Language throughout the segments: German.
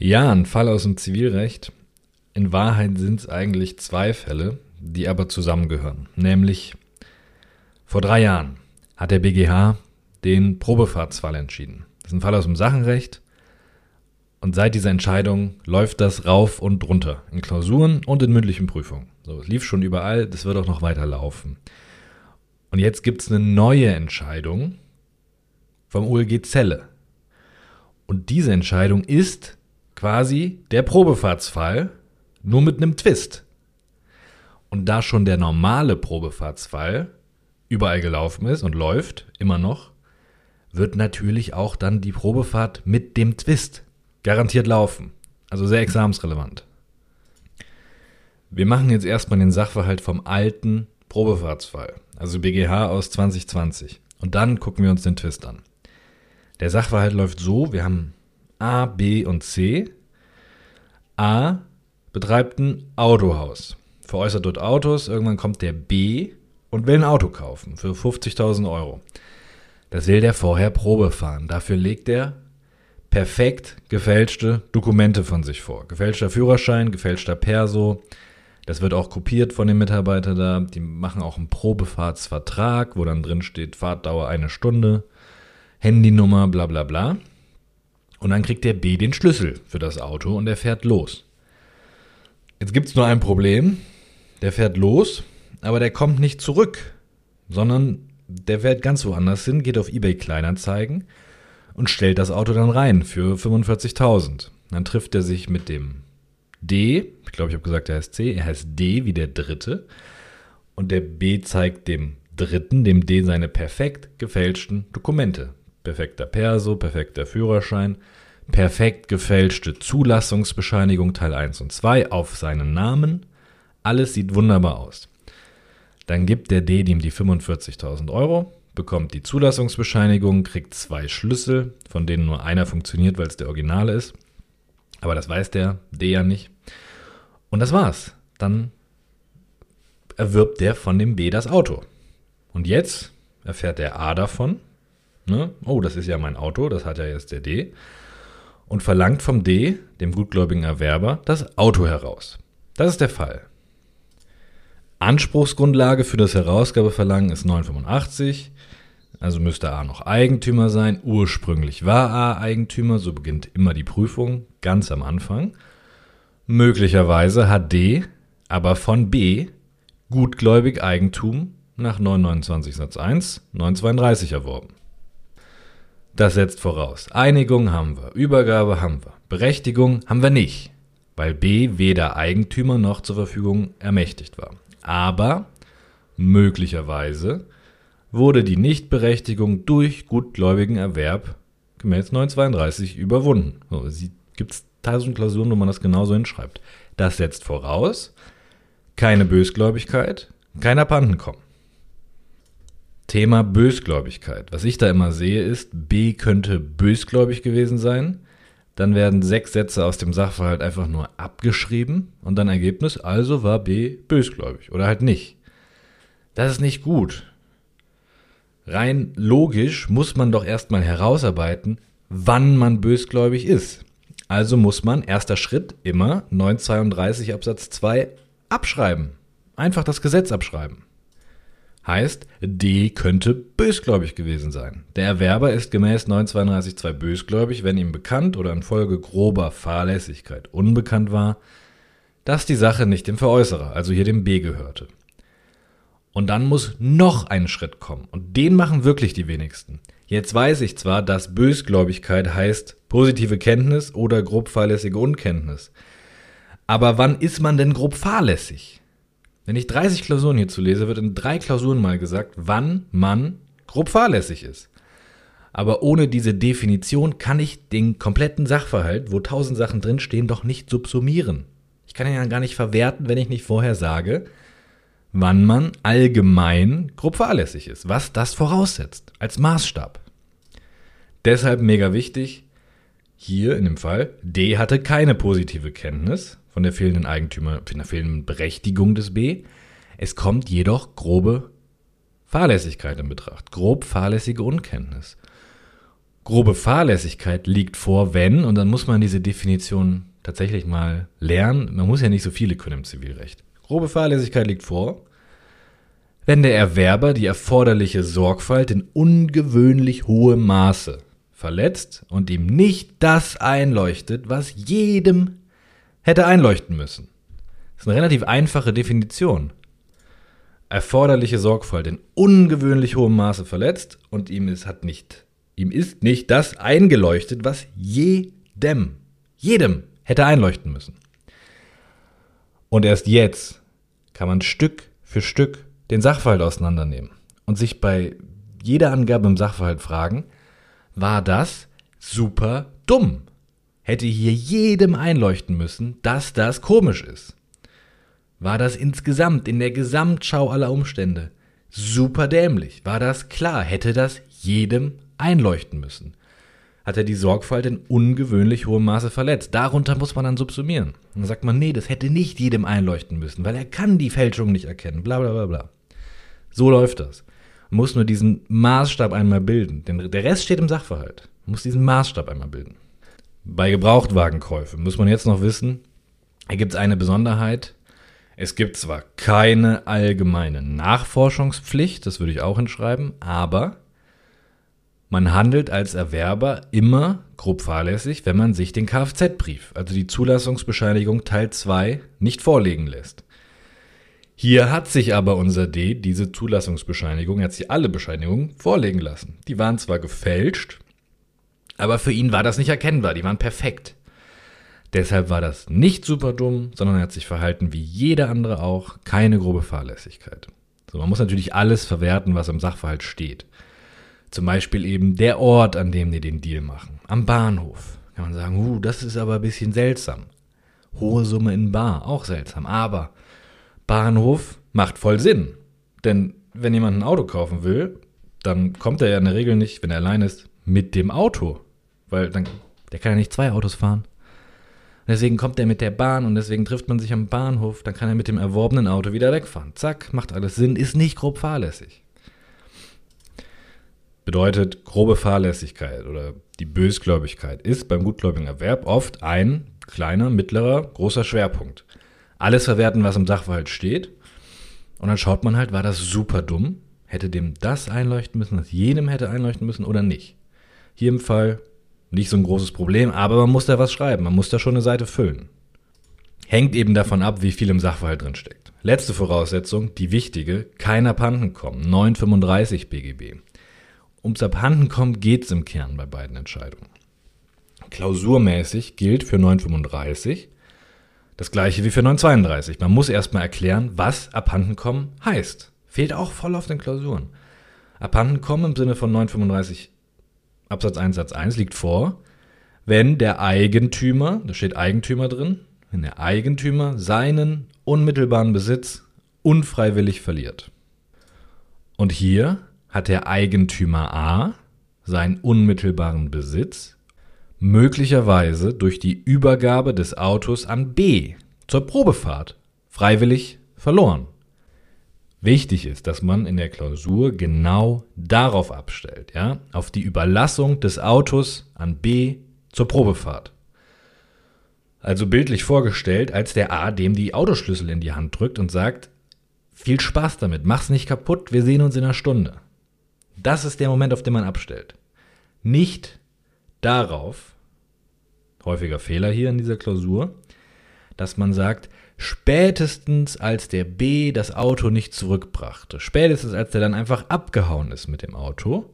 Ja, ein Fall aus dem Zivilrecht. In Wahrheit sind es eigentlich zwei Fälle, die aber zusammengehören. Nämlich vor drei Jahren hat der BGH den Probefahrtsfall entschieden. Das ist ein Fall aus dem Sachenrecht. Und seit dieser Entscheidung läuft das rauf und runter. In Klausuren und in mündlichen Prüfungen. So, es lief schon überall, das wird auch noch weiter laufen. Und jetzt gibt es eine neue Entscheidung vom OLG Zelle. Und diese Entscheidung ist quasi der Probefahrtsfall, nur mit einem Twist. Und da schon der normale Probefahrtsfall überall gelaufen ist und läuft, immer noch, wird natürlich auch dann die Probefahrt mit dem Twist garantiert laufen. Also sehr examensrelevant. Wir machen jetzt erstmal den Sachverhalt vom alten Probefahrtsfall, also BGH aus 2020. Und dann gucken wir uns den Twist an. Der Sachverhalt läuft so, wir haben A, B und C. A betreibt ein Autohaus, veräußert dort Autos, irgendwann kommt der B und will ein Auto kaufen für 50.000 Euro. Das will der vorher Probe fahren. Dafür legt er perfekt gefälschte Dokumente von sich vor. Gefälschter Führerschein, gefälschter Perso. Das wird auch kopiert von den Mitarbeitern da. Die machen auch einen Probefahrtsvertrag, wo dann drin steht Fahrtdauer eine Stunde, Handynummer, bla bla bla. Und dann kriegt der B den Schlüssel für das Auto und er fährt los. Jetzt gibt es nur ein Problem. Der fährt los, aber der kommt nicht zurück, sondern der fährt ganz woanders hin, geht auf eBay Kleinanzeigen und stellt das Auto dann rein für 45.000. Dann trifft er sich mit dem D, ich glaube, ich habe gesagt, er heißt C, er heißt D wie der Dritte. Und der B zeigt dem Dritten, dem D, seine perfekt gefälschten Dokumente perfekter Perso, perfekter Führerschein, perfekt gefälschte Zulassungsbescheinigung Teil 1 und 2 auf seinen Namen. Alles sieht wunderbar aus. Dann gibt der D ihm die 45.000 Euro, bekommt die Zulassungsbescheinigung, kriegt zwei Schlüssel, von denen nur einer funktioniert, weil es der Originale ist. Aber das weiß der D ja nicht. Und das war's. Dann erwirbt der von dem B das Auto. Und jetzt erfährt der A davon Ne? Oh, das ist ja mein Auto, das hat ja jetzt der D. Und verlangt vom D, dem gutgläubigen Erwerber, das Auto heraus. Das ist der Fall. Anspruchsgrundlage für das Herausgabeverlangen ist 985. Also müsste A noch Eigentümer sein. Ursprünglich war A Eigentümer, so beginnt immer die Prüfung, ganz am Anfang. Möglicherweise hat D aber von B gutgläubig Eigentum nach 929 Satz 1 932 erworben. Das setzt voraus. Einigung haben wir, Übergabe haben wir, Berechtigung haben wir nicht, weil B weder Eigentümer noch zur Verfügung ermächtigt war. Aber möglicherweise wurde die Nichtberechtigung durch gutgläubigen Erwerb gemäß 932 überwunden. So, es gibt tausend Klausuren, wo man das genauso hinschreibt. Das setzt voraus keine Bösgläubigkeit, kein Abhandenkommen. Thema Bösgläubigkeit. Was ich da immer sehe, ist, B könnte bösgläubig gewesen sein. Dann werden sechs Sätze aus dem Sachverhalt einfach nur abgeschrieben und dann Ergebnis, also war B bösgläubig oder halt nicht. Das ist nicht gut. Rein logisch muss man doch erstmal herausarbeiten, wann man bösgläubig ist. Also muss man, erster Schritt, immer 932 Absatz 2 abschreiben. Einfach das Gesetz abschreiben. Heißt, D könnte bösgläubig gewesen sein. Der Erwerber ist gemäß 932.2 bösgläubig, wenn ihm bekannt oder infolge grober Fahrlässigkeit unbekannt war, dass die Sache nicht dem Veräußerer, also hier dem B gehörte. Und dann muss noch ein Schritt kommen. Und den machen wirklich die wenigsten. Jetzt weiß ich zwar, dass Bösgläubigkeit heißt positive Kenntnis oder grob fahrlässige Unkenntnis. Aber wann ist man denn grob fahrlässig? Wenn ich 30 Klausuren hierzu lese, wird in drei Klausuren mal gesagt, wann man grob fahrlässig ist. Aber ohne diese Definition kann ich den kompletten Sachverhalt, wo tausend Sachen drinstehen, doch nicht subsumieren. Ich kann ihn ja gar nicht verwerten, wenn ich nicht vorher sage, wann man allgemein grob fahrlässig ist, was das voraussetzt, als Maßstab. Deshalb mega wichtig, hier in dem Fall, D hatte keine positive Kenntnis, von der fehlenden Eigentümer, von der fehlenden Berechtigung des B. Es kommt jedoch grobe Fahrlässigkeit in Betracht, grob fahrlässige Unkenntnis. Grobe Fahrlässigkeit liegt vor, wenn, und dann muss man diese Definition tatsächlich mal lernen. Man muss ja nicht so viele können im Zivilrecht. Grobe Fahrlässigkeit liegt vor, wenn der Erwerber die erforderliche Sorgfalt in ungewöhnlich hohem Maße verletzt und ihm nicht das einleuchtet, was jedem hätte einleuchten müssen. Das ist eine relativ einfache Definition. Erforderliche Sorgfalt in ungewöhnlich hohem Maße verletzt und ihm ist, hat nicht, ihm ist nicht das eingeleuchtet, was jedem, jedem hätte einleuchten müssen. Und erst jetzt kann man Stück für Stück den Sachverhalt auseinandernehmen und sich bei jeder Angabe im Sachverhalt fragen, war das super dumm? Hätte hier jedem einleuchten müssen, dass das komisch ist. War das insgesamt in der Gesamtschau aller Umstände super dämlich? War das klar? Hätte das jedem einleuchten müssen? Hat er die Sorgfalt in ungewöhnlich hohem Maße verletzt? Darunter muss man dann subsumieren. dann sagt man, nee, das hätte nicht jedem einleuchten müssen, weil er kann die Fälschung nicht erkennen, bla bla bla bla. So läuft das. Muss nur diesen Maßstab einmal bilden. Denn der Rest steht im Sachverhalt. Muss diesen Maßstab einmal bilden. Bei Gebrauchtwagenkäufen muss man jetzt noch wissen, da gibt es eine Besonderheit. Es gibt zwar keine allgemeine Nachforschungspflicht, das würde ich auch hinschreiben, aber man handelt als Erwerber immer grob fahrlässig, wenn man sich den Kfz-Brief, also die Zulassungsbescheinigung Teil 2, nicht vorlegen lässt. Hier hat sich aber unser D diese Zulassungsbescheinigung, er hat sie alle Bescheinigungen vorlegen lassen. Die waren zwar gefälscht, aber für ihn war das nicht erkennbar, die waren perfekt. Deshalb war das nicht super dumm, sondern er hat sich verhalten wie jeder andere auch, keine grobe Fahrlässigkeit. So, man muss natürlich alles verwerten, was im Sachverhalt steht. Zum Beispiel eben der Ort, an dem die den Deal machen. Am Bahnhof. Kann man sagen, uh, das ist aber ein bisschen seltsam. Hohe Summe in Bar, auch seltsam. Aber Bahnhof macht voll Sinn. Denn wenn jemand ein Auto kaufen will, dann kommt er ja in der Regel nicht, wenn er allein ist, mit dem Auto. Weil dann, der kann ja nicht zwei Autos fahren. deswegen kommt er mit der Bahn und deswegen trifft man sich am Bahnhof, dann kann er mit dem erworbenen Auto wieder wegfahren. Zack, macht alles Sinn, ist nicht grob fahrlässig. Bedeutet, grobe Fahrlässigkeit oder die Bösgläubigkeit ist beim gutgläubigen Erwerb oft ein kleiner, mittlerer, großer Schwerpunkt alles verwerten, was im Sachverhalt steht. Und dann schaut man halt, war das super dumm? Hätte dem das einleuchten müssen, das jenem hätte einleuchten müssen oder nicht? Hier im Fall nicht so ein großes Problem, aber man muss da was schreiben, man muss da schon eine Seite füllen. Hängt eben davon ab, wie viel im Sachverhalt drin steckt. Letzte Voraussetzung, die wichtige, kein Abhandenkommen, 935 BGB. Ums Abhandenkommen geht es im Kern bei beiden Entscheidungen. Klausurmäßig gilt für 935, das gleiche wie für 932. Man muss erstmal erklären, was abhandenkommen heißt. Fehlt auch voll auf den Klausuren. Abhandenkommen im Sinne von 935 Absatz 1 Satz 1 liegt vor, wenn der Eigentümer, da steht Eigentümer drin, wenn der Eigentümer seinen unmittelbaren Besitz unfreiwillig verliert. Und hier hat der Eigentümer A seinen unmittelbaren Besitz möglicherweise durch die Übergabe des Autos an B zur Probefahrt freiwillig verloren. Wichtig ist, dass man in der Klausur genau darauf abstellt, ja, auf die Überlassung des Autos an B zur Probefahrt. Also bildlich vorgestellt, als der A dem die Autoschlüssel in die Hand drückt und sagt, viel Spaß damit, mach's nicht kaputt, wir sehen uns in einer Stunde. Das ist der Moment, auf den man abstellt. Nicht darauf, häufiger Fehler hier in dieser Klausur, dass man sagt, spätestens als der B das Auto nicht zurückbrachte, spätestens als der dann einfach abgehauen ist mit dem Auto,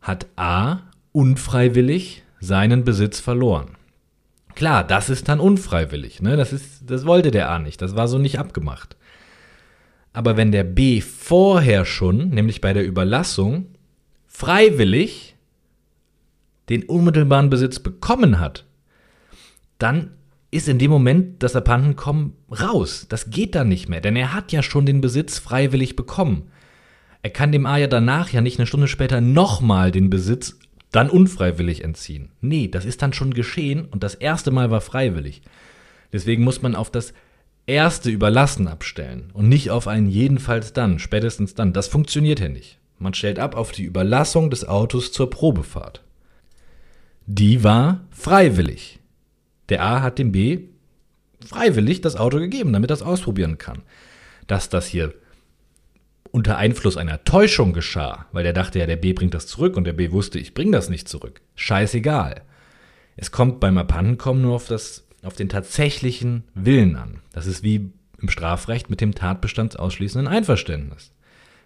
hat A unfreiwillig seinen Besitz verloren. Klar, das ist dann unfreiwillig, ne? Das ist, das wollte der A nicht, das war so nicht abgemacht. Aber wenn der B vorher schon, nämlich bei der Überlassung, freiwillig den unmittelbaren Besitz bekommen hat, dann ist in dem Moment das Abhandenkommen raus. Das geht dann nicht mehr, denn er hat ja schon den Besitz freiwillig bekommen. Er kann dem A ja danach ja nicht eine Stunde später nochmal den Besitz dann unfreiwillig entziehen. Nee, das ist dann schon geschehen und das erste Mal war freiwillig. Deswegen muss man auf das erste Überlassen abstellen und nicht auf einen jedenfalls dann, spätestens dann. Das funktioniert ja nicht. Man stellt ab auf die Überlassung des Autos zur Probefahrt. Die war freiwillig. Der A hat dem B freiwillig das Auto gegeben, damit er es ausprobieren kann. Dass das hier unter Einfluss einer Täuschung geschah, weil der dachte ja, der B bringt das zurück und der B wusste, ich bringe das nicht zurück. Scheißegal. Es kommt beim Abhandenkommen nur auf, das, auf den tatsächlichen Willen an. Das ist wie im Strafrecht mit dem tatbestandsausschließenden Einverständnis.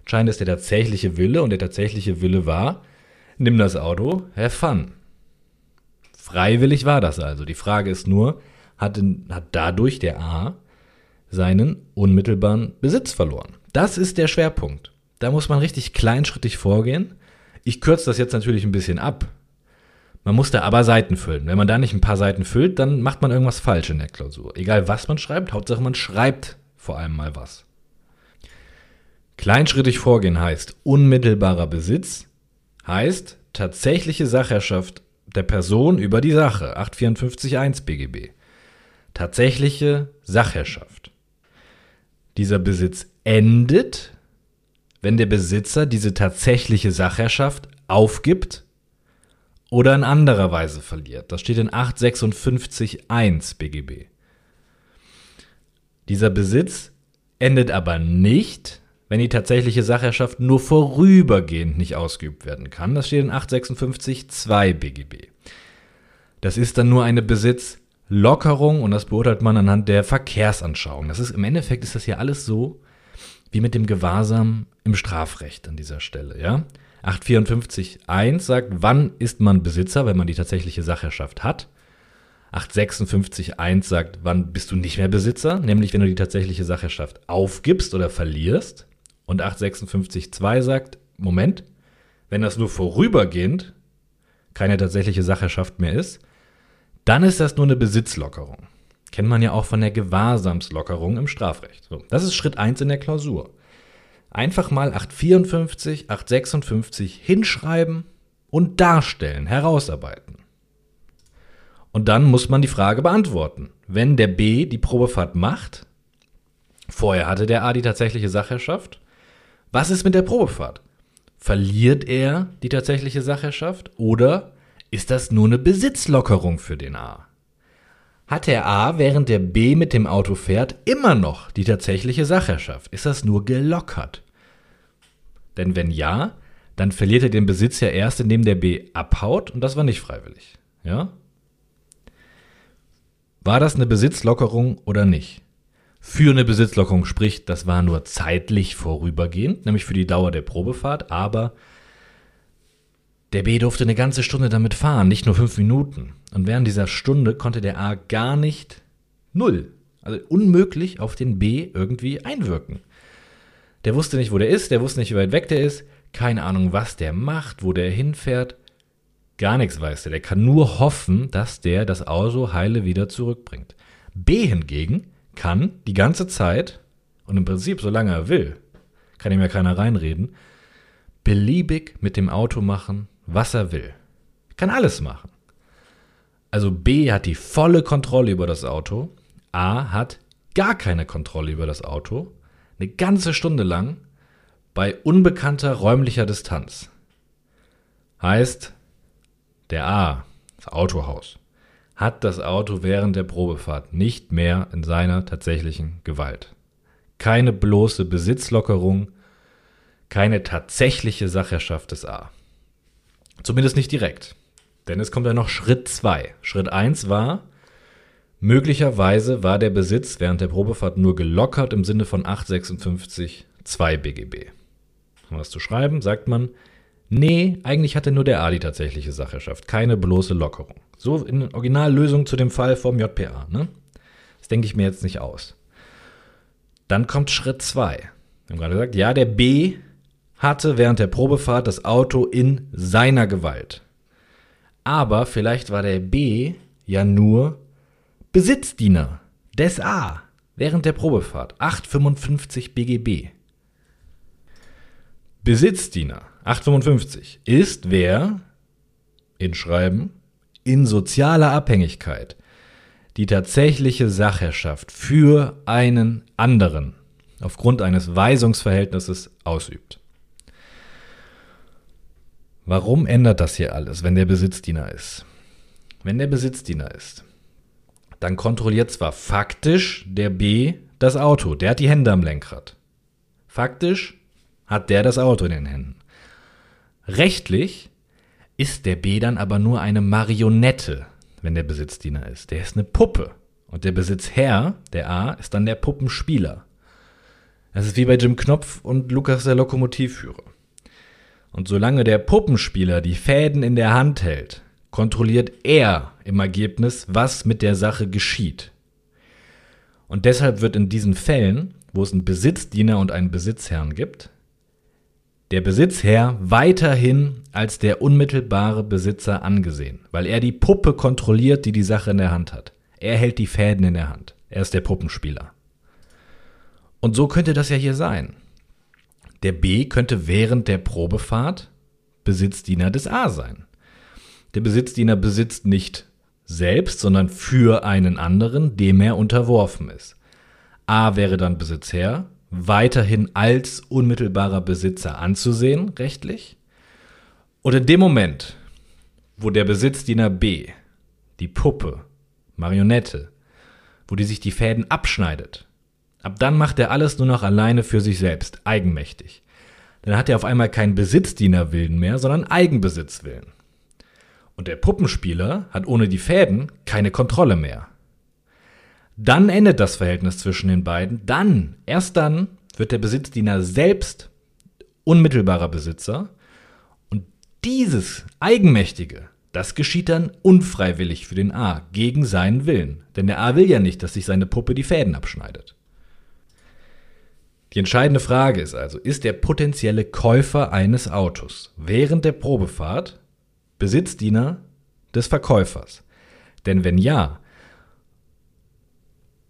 Entscheidend ist der tatsächliche Wille und der tatsächliche Wille war, nimm das Auto, have fun. Freiwillig war das also. Die Frage ist nur, hat, hat dadurch der A seinen unmittelbaren Besitz verloren? Das ist der Schwerpunkt. Da muss man richtig kleinschrittig vorgehen. Ich kürze das jetzt natürlich ein bisschen ab. Man muss da aber Seiten füllen. Wenn man da nicht ein paar Seiten füllt, dann macht man irgendwas falsch in der Klausur. Egal was man schreibt, Hauptsache man schreibt vor allem mal was. Kleinschrittig vorgehen heißt unmittelbarer Besitz, heißt tatsächliche Sachherrschaft der Person über die Sache, 854.1 BGB. Tatsächliche Sachherrschaft. Dieser Besitz endet, wenn der Besitzer diese tatsächliche Sachherrschaft aufgibt oder in anderer Weise verliert. Das steht in 856.1 BGB. Dieser Besitz endet aber nicht, wenn die tatsächliche Sachherrschaft nur vorübergehend nicht ausgeübt werden kann. Das steht in 856.2 BGB. Das ist dann nur eine Besitzlockerung und das beurteilt man anhand der Verkehrsanschauung. Das ist im Endeffekt ist das hier alles so wie mit dem Gewahrsam im Strafrecht an dieser Stelle, ja? 854.1 sagt, wann ist man Besitzer, wenn man die tatsächliche Sachherrschaft hat. 856.1 sagt, wann bist du nicht mehr Besitzer, nämlich wenn du die tatsächliche Sachherrschaft aufgibst oder verlierst. Und 856.2 sagt, Moment, wenn das nur vorübergehend keine tatsächliche Sachherrschaft mehr ist, dann ist das nur eine Besitzlockerung. Kennt man ja auch von der Gewahrsamslockerung im Strafrecht. So, das ist Schritt 1 in der Klausur. Einfach mal 854, 856 hinschreiben und darstellen, herausarbeiten. Und dann muss man die Frage beantworten. Wenn der B die Probefahrt macht, vorher hatte der A die tatsächliche Sachherrschaft, was ist mit der Probefahrt? Verliert er die tatsächliche Sachherrschaft oder ist das nur eine Besitzlockerung für den A? Hat der A, während der B mit dem Auto fährt, immer noch die tatsächliche Sachherrschaft? Ist das nur gelockert? Denn wenn ja, dann verliert er den Besitz ja erst, indem der B abhaut und das war nicht freiwillig. Ja? War das eine Besitzlockerung oder nicht? Für eine Besitzlockerung spricht, das war nur zeitlich vorübergehend, nämlich für die Dauer der Probefahrt, aber der B durfte eine ganze Stunde damit fahren, nicht nur fünf Minuten. Und während dieser Stunde konnte der A gar nicht null, also unmöglich auf den B irgendwie einwirken. Der wusste nicht, wo der ist, der wusste nicht, wie weit weg der ist, keine Ahnung, was der macht, wo der hinfährt. Gar nichts weiß der. Der kann nur hoffen, dass der das Auto heile wieder zurückbringt. B hingegen kann die ganze Zeit und im Prinzip, solange er will, kann ihm ja keiner reinreden, beliebig mit dem Auto machen, was er will. Kann alles machen. Also B hat die volle Kontrolle über das Auto, A hat gar keine Kontrolle über das Auto, eine ganze Stunde lang bei unbekannter räumlicher Distanz. Heißt, der A, das Autohaus, hat das Auto während der Probefahrt nicht mehr in seiner tatsächlichen Gewalt. Keine bloße Besitzlockerung, keine tatsächliche Sachherrschaft des A. Zumindest nicht direkt. Denn es kommt ja noch Schritt 2. Schritt 1 war, möglicherweise war der Besitz während der Probefahrt nur gelockert im Sinne von 856 2 BGB. Um was zu schreiben, sagt man, Nee, eigentlich hatte nur der A die tatsächliche Sachherrschaft, keine bloße Lockerung. So in Originallösung zu dem Fall vom JPA. Ne? Das denke ich mir jetzt nicht aus. Dann kommt Schritt 2. Wir haben gerade gesagt, ja, der B hatte während der Probefahrt das Auto in seiner Gewalt. Aber vielleicht war der B ja nur Besitzdiener des A während der Probefahrt. 855 BGB. Besitzdiener 855 ist wer in Schreiben in sozialer Abhängigkeit die tatsächliche Sachherrschaft für einen anderen aufgrund eines Weisungsverhältnisses ausübt. Warum ändert das hier alles, wenn der Besitzdiener ist? wenn der Besitzdiener ist, dann kontrolliert zwar faktisch der B das Auto, der hat die Hände am Lenkrad. Faktisch hat der das Auto in den Händen. Rechtlich ist der B dann aber nur eine Marionette, wenn der Besitzdiener ist. Der ist eine Puppe. Und der Besitzherr, der A, ist dann der Puppenspieler. Das ist wie bei Jim Knopf und Lukas der Lokomotivführer. Und solange der Puppenspieler die Fäden in der Hand hält, kontrolliert er im Ergebnis, was mit der Sache geschieht. Und deshalb wird in diesen Fällen, wo es einen Besitzdiener und einen Besitzherrn gibt, der Besitzherr weiterhin als der unmittelbare Besitzer angesehen, weil er die Puppe kontrolliert, die die Sache in der Hand hat. Er hält die Fäden in der Hand. Er ist der Puppenspieler. Und so könnte das ja hier sein. Der B könnte während der Probefahrt Besitzdiener des A sein. Der Besitzdiener besitzt nicht selbst, sondern für einen anderen, dem er unterworfen ist. A wäre dann Besitzherr, weiterhin als unmittelbarer Besitzer anzusehen, rechtlich. Und in dem Moment, wo der Besitzdiener B, die Puppe, Marionette, wo die sich die Fäden abschneidet, ab dann macht er alles nur noch alleine für sich selbst, eigenmächtig. Dann hat er auf einmal keinen Besitzdienerwillen mehr, sondern Eigenbesitzwillen. Und der Puppenspieler hat ohne die Fäden keine Kontrolle mehr. Dann endet das Verhältnis zwischen den beiden. Dann, erst dann, wird der Besitzdiener selbst unmittelbarer Besitzer. Und dieses Eigenmächtige, das geschieht dann unfreiwillig für den A, gegen seinen Willen. Denn der A will ja nicht, dass sich seine Puppe die Fäden abschneidet. Die entscheidende Frage ist also, ist der potenzielle Käufer eines Autos während der Probefahrt Besitzdiener des Verkäufers? Denn wenn ja,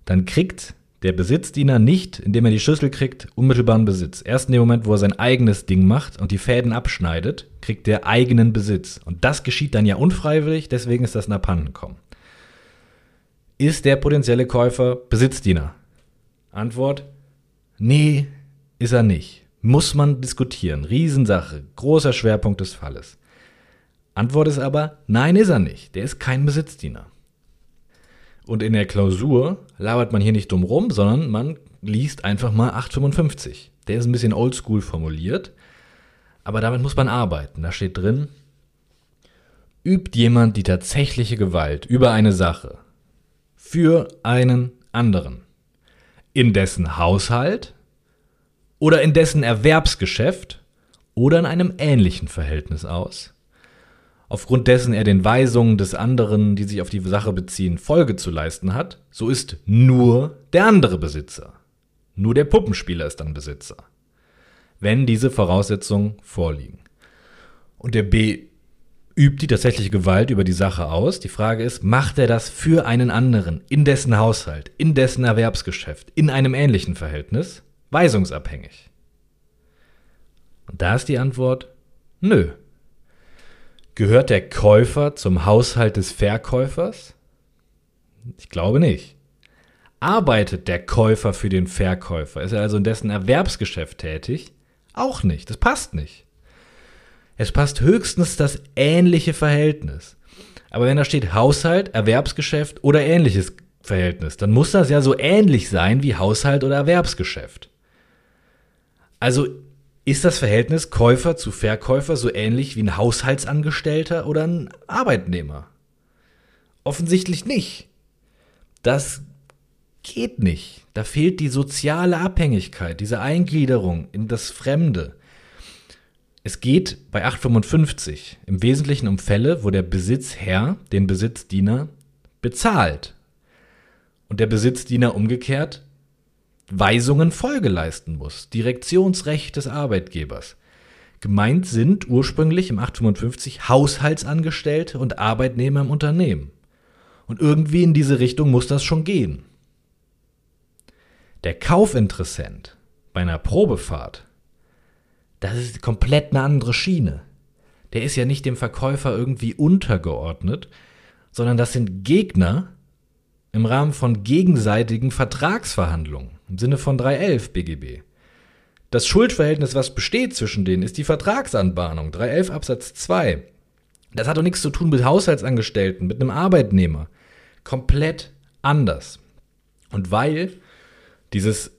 dann kriegt der Besitzdiener nicht, indem er die Schlüssel kriegt, unmittelbaren Besitz. Erst in dem Moment, wo er sein eigenes Ding macht und die Fäden abschneidet, kriegt er eigenen Besitz. Und das geschieht dann ja unfreiwillig, deswegen ist das in der kommen. Ist der potenzielle Käufer Besitzdiener? Antwort: Nee, ist er nicht. Muss man diskutieren. Riesensache, großer Schwerpunkt des Falles. Antwort ist aber: Nein, ist er nicht. Der ist kein Besitzdiener. Und in der Klausur labert man hier nicht dumm rum, sondern man liest einfach mal 855. Der ist ein bisschen oldschool formuliert, aber damit muss man arbeiten. Da steht drin, übt jemand die tatsächliche Gewalt über eine Sache für einen anderen, in dessen Haushalt oder in dessen Erwerbsgeschäft oder in einem ähnlichen Verhältnis aus, aufgrund dessen er den Weisungen des anderen, die sich auf die Sache beziehen, Folge zu leisten hat, so ist nur der andere Besitzer. Nur der Puppenspieler ist dann Besitzer. Wenn diese Voraussetzungen vorliegen. Und der B übt die tatsächliche Gewalt über die Sache aus. Die Frage ist, macht er das für einen anderen, in dessen Haushalt, in dessen Erwerbsgeschäft, in einem ähnlichen Verhältnis, weisungsabhängig? Und da ist die Antwort, nö. Gehört der Käufer zum Haushalt des Verkäufers? Ich glaube nicht. Arbeitet der Käufer für den Verkäufer? Ist er also in dessen Erwerbsgeschäft tätig? Auch nicht. Das passt nicht. Es passt höchstens das ähnliche Verhältnis. Aber wenn da steht Haushalt, Erwerbsgeschäft oder ähnliches Verhältnis, dann muss das ja so ähnlich sein wie Haushalt oder Erwerbsgeschäft. Also ist das Verhältnis Käufer zu Verkäufer so ähnlich wie ein Haushaltsangestellter oder ein Arbeitnehmer? Offensichtlich nicht. Das geht nicht. Da fehlt die soziale Abhängigkeit, diese Eingliederung in das Fremde. Es geht bei 855 im Wesentlichen um Fälle, wo der Besitzherr den Besitzdiener bezahlt und der Besitzdiener umgekehrt Weisungen Folge leisten muss. Direktionsrecht des Arbeitgebers. Gemeint sind ursprünglich im 855 Haushaltsangestellte und Arbeitnehmer im Unternehmen. Und irgendwie in diese Richtung muss das schon gehen. Der Kaufinteressent bei einer Probefahrt, das ist komplett eine andere Schiene. Der ist ja nicht dem Verkäufer irgendwie untergeordnet, sondern das sind Gegner im Rahmen von gegenseitigen Vertragsverhandlungen im Sinne von 311 BGB. Das Schuldverhältnis, was besteht zwischen denen, ist die Vertragsanbahnung 311 Absatz 2. Das hat doch nichts zu tun mit Haushaltsangestellten, mit einem Arbeitnehmer. Komplett anders. Und weil dieses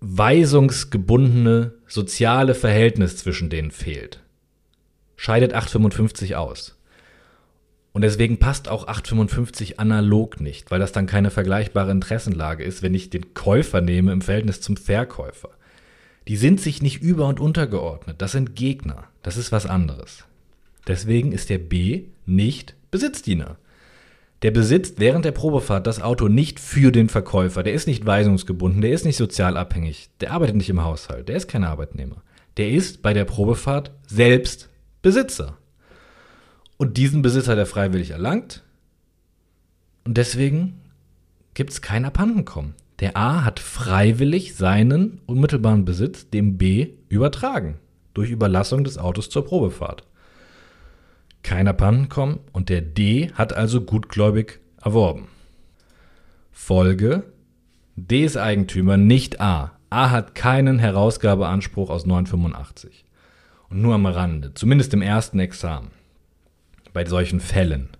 weisungsgebundene soziale Verhältnis zwischen denen fehlt, scheidet 855 aus. Und deswegen passt auch 855 analog nicht, weil das dann keine vergleichbare Interessenlage ist, wenn ich den Käufer nehme im Verhältnis zum Verkäufer. Die sind sich nicht über- und untergeordnet. Das sind Gegner. Das ist was anderes. Deswegen ist der B nicht Besitzdiener. Der besitzt während der Probefahrt das Auto nicht für den Verkäufer. Der ist nicht weisungsgebunden, der ist nicht sozial abhängig, der arbeitet nicht im Haushalt, der ist kein Arbeitnehmer. Der ist bei der Probefahrt selbst Besitzer. Und diesen Besitz hat er freiwillig erlangt. Und deswegen gibt es kein Abhandenkommen. Der A hat freiwillig seinen unmittelbaren Besitz dem B übertragen. Durch Überlassung des Autos zur Probefahrt. Kein Abhandenkommen und der D hat also gutgläubig erworben. Folge: D ist Eigentümer, nicht A. A hat keinen Herausgabeanspruch aus 985. Und nur am Rande, zumindest im ersten Examen bei solchen Fällen.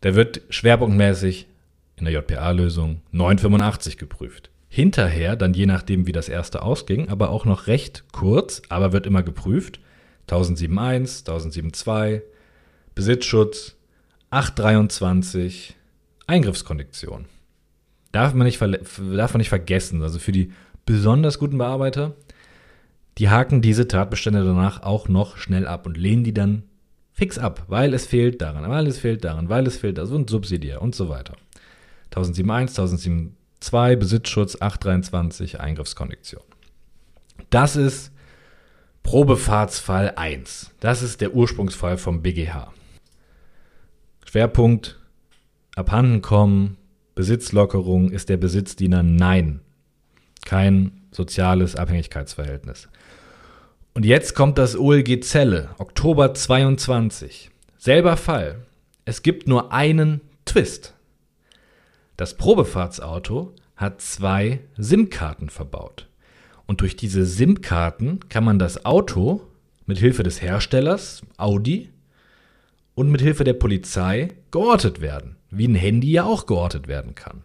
Da wird schwerpunktmäßig in der JPA-Lösung 985 geprüft. Hinterher, dann je nachdem, wie das erste ausging, aber auch noch recht kurz, aber wird immer geprüft. 1007.1, 1007.2, Besitzschutz, 823, Eingriffskondition. Darf man, nicht darf man nicht vergessen, also für die besonders guten Bearbeiter, die haken diese Tatbestände danach auch noch schnell ab und lehnen die dann fix ab, weil es fehlt daran, weil es fehlt daran, weil es fehlt das und subsidiär und so weiter. 1007.1, 1007.2, Besitzschutz, 823, Eingriffskondition. Das ist Probefahrtsfall 1. Das ist der Ursprungsfall vom BGH. Schwerpunkt, abhandenkommen, Besitzlockerung, ist der Besitzdiener Nein. Kein soziales Abhängigkeitsverhältnis. Und jetzt kommt das OLG Zelle, Oktober 22. Selber Fall. Es gibt nur einen Twist. Das Probefahrtsauto hat zwei SIM-Karten verbaut. Und durch diese SIM-Karten kann man das Auto mit Hilfe des Herstellers, Audi, und mit Hilfe der Polizei geortet werden, wie ein Handy ja auch geortet werden kann.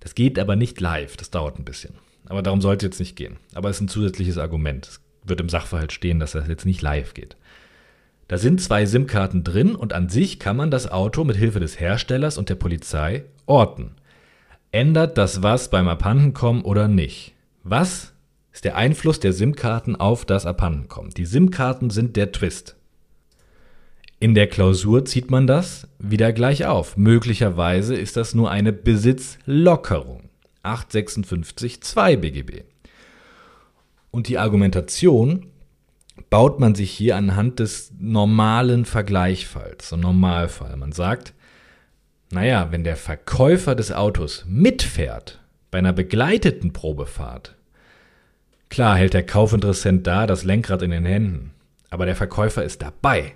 Das geht aber nicht live, das dauert ein bisschen. Aber darum sollte jetzt nicht gehen. Aber es ist ein zusätzliches Argument. Wird im Sachverhalt stehen, dass das jetzt nicht live geht. Da sind zwei SIM-Karten drin und an sich kann man das Auto mit Hilfe des Herstellers und der Polizei orten. Ändert das was beim Abhandenkommen oder nicht? Was ist der Einfluss der SIM-Karten auf das Abhandenkommen? Die SIM-Karten sind der Twist. In der Klausur zieht man das wieder gleich auf. Möglicherweise ist das nur eine Besitzlockerung. 856.2 BGB. Und die Argumentation baut man sich hier anhand des normalen Vergleichfalls, so Normalfall. Man sagt, naja, wenn der Verkäufer des Autos mitfährt bei einer begleiteten Probefahrt, klar hält der Kaufinteressent da das Lenkrad in den Händen, aber der Verkäufer ist dabei.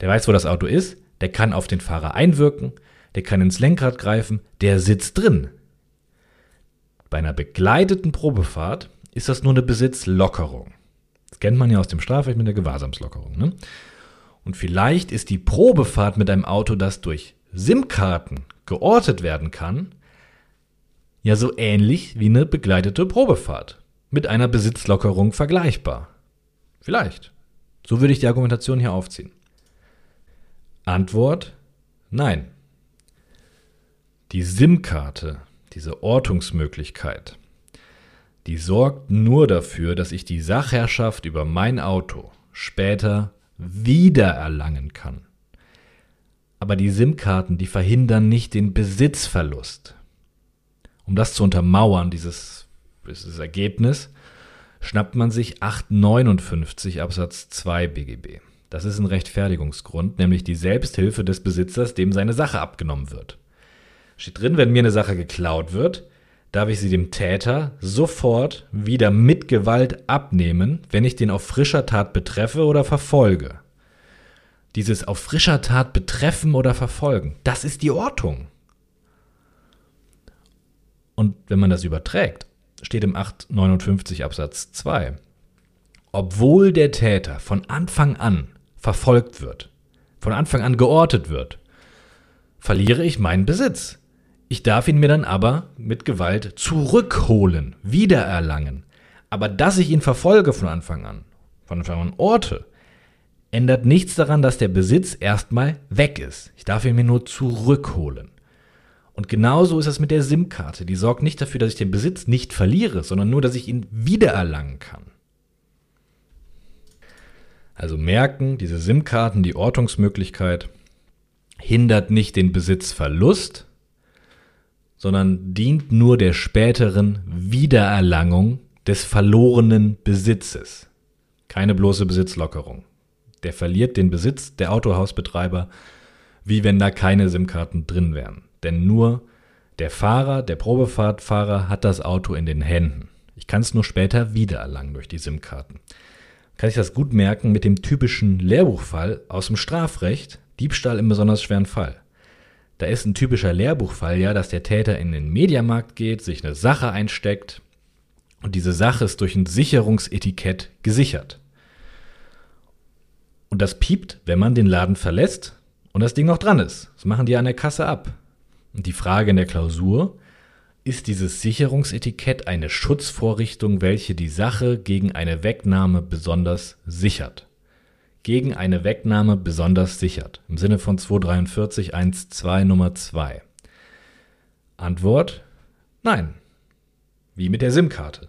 Der weiß, wo das Auto ist, der kann auf den Fahrer einwirken, der kann ins Lenkrad greifen, der sitzt drin. Bei einer begleiteten Probefahrt ist das nur eine Besitzlockerung. Das kennt man ja aus dem Strafrecht mit der Gewahrsamslockerung. Ne? Und vielleicht ist die Probefahrt mit einem Auto, das durch SIM-Karten geortet werden kann, ja so ähnlich wie eine begleitete Probefahrt. Mit einer Besitzlockerung vergleichbar. Vielleicht. So würde ich die Argumentation hier aufziehen. Antwort: Nein. Die SIM-Karte, diese Ortungsmöglichkeit, die sorgt nur dafür, dass ich die Sachherrschaft über mein Auto später wiedererlangen kann. Aber die SIM-Karten, die verhindern nicht den Besitzverlust. Um das zu untermauern, dieses, dieses Ergebnis, schnappt man sich 859 Absatz 2 BGB. Das ist ein Rechtfertigungsgrund, nämlich die Selbsthilfe des Besitzers, dem seine Sache abgenommen wird. Steht drin, wenn mir eine Sache geklaut wird, darf ich sie dem Täter sofort wieder mit Gewalt abnehmen, wenn ich den auf frischer Tat betreffe oder verfolge. Dieses auf frischer Tat betreffen oder verfolgen, das ist die Ortung. Und wenn man das überträgt, steht im 859 Absatz 2, obwohl der Täter von Anfang an verfolgt wird, von Anfang an geortet wird, verliere ich meinen Besitz. Ich darf ihn mir dann aber mit Gewalt zurückholen, wiedererlangen. Aber dass ich ihn verfolge von Anfang an, von Anfang an orte, ändert nichts daran, dass der Besitz erstmal weg ist. Ich darf ihn mir nur zurückholen. Und genauso ist es mit der SIM-Karte. Die sorgt nicht dafür, dass ich den Besitz nicht verliere, sondern nur, dass ich ihn wiedererlangen kann. Also merken, diese SIM-Karten, die Ortungsmöglichkeit, hindert nicht den Besitzverlust, sondern dient nur der späteren Wiedererlangung des verlorenen Besitzes. Keine bloße Besitzlockerung. Der verliert den Besitz der Autohausbetreiber, wie wenn da keine SIM-Karten drin wären. Denn nur der Fahrer, der Probefahrtfahrer hat das Auto in den Händen. Ich kann es nur später wiedererlangen durch die SIM-Karten. Kann ich das gut merken mit dem typischen Lehrbuchfall aus dem Strafrecht, Diebstahl im besonders schweren Fall. Da ist ein typischer Lehrbuchfall ja, dass der Täter in den Mediamarkt geht, sich eine Sache einsteckt und diese Sache ist durch ein Sicherungsetikett gesichert. Und das piept, wenn man den Laden verlässt und das Ding noch dran ist. Das machen die an der Kasse ab. Und die Frage in der Klausur, ist dieses Sicherungsetikett eine Schutzvorrichtung, welche die Sache gegen eine Wegnahme besonders sichert? Gegen eine Wegnahme besonders sichert. Im Sinne von 243 1.2 Nummer 2. Antwort: Nein. Wie mit der SIM-Karte.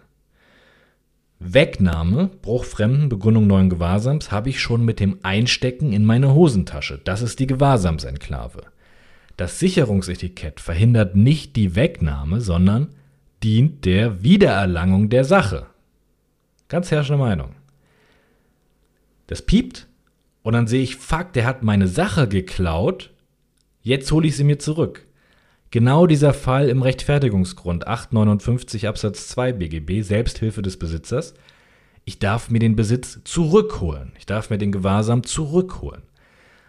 Wegnahme, Bruch Fremden, Begründung neuen Gewahrsams habe ich schon mit dem Einstecken in meine Hosentasche. Das ist die Gewahrsamsenklave. Das Sicherungsetikett verhindert nicht die Wegnahme, sondern dient der Wiedererlangung der Sache. Ganz herrschende Meinung. Das piept und dann sehe ich, fuck, der hat meine Sache geklaut, jetzt hole ich sie mir zurück. Genau dieser Fall im Rechtfertigungsgrund 859 Absatz 2 BGB, Selbsthilfe des Besitzers. Ich darf mir den Besitz zurückholen. Ich darf mir den Gewahrsam zurückholen.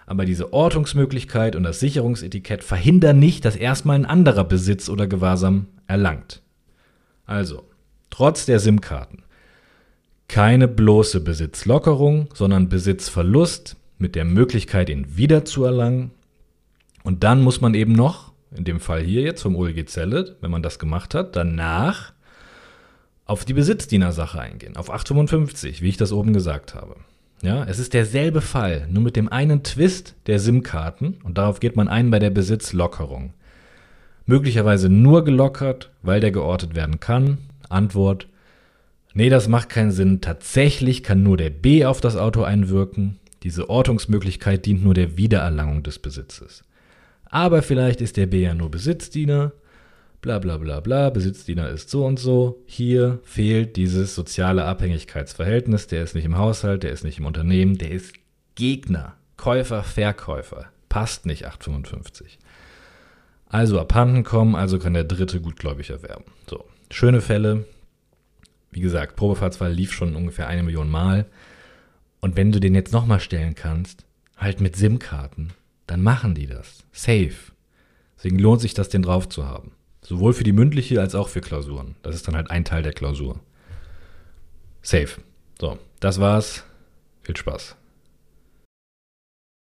Aber diese Ortungsmöglichkeit und das Sicherungsetikett verhindern nicht, dass erstmal ein anderer Besitz oder Gewahrsam erlangt. Also, trotz der SIM-Karten, keine bloße Besitzlockerung, sondern Besitzverlust mit der Möglichkeit, ihn wiederzuerlangen. Und dann muss man eben noch in dem Fall hier jetzt vom OLG Zelle, wenn man das gemacht hat, danach auf die Besitzdienersache eingehen, auf 855, wie ich das oben gesagt habe. Ja, es ist derselbe Fall, nur mit dem einen Twist der SIM-Karten und darauf geht man ein bei der Besitzlockerung. Möglicherweise nur gelockert, weil der geortet werden kann. Antwort: Nee, das macht keinen Sinn. Tatsächlich kann nur der B auf das Auto einwirken. Diese Ortungsmöglichkeit dient nur der Wiedererlangung des Besitzes. Aber vielleicht ist der B ja nur Besitzdiener, bla bla bla bla, Besitzdiener ist so und so. Hier fehlt dieses soziale Abhängigkeitsverhältnis, der ist nicht im Haushalt, der ist nicht im Unternehmen, der ist Gegner, Käufer, Verkäufer. Passt nicht 855. Also abhanden kommen, also kann der Dritte gutgläubig erwerben. So, schöne Fälle. Wie gesagt, Probefahrtsfall lief schon ungefähr eine Million Mal. Und wenn du den jetzt nochmal stellen kannst, halt mit SIM-Karten, dann machen die das. Safe. Deswegen lohnt sich das, den drauf zu haben. Sowohl für die mündliche als auch für Klausuren. Das ist dann halt ein Teil der Klausur. Safe. So, das war's. Viel Spaß.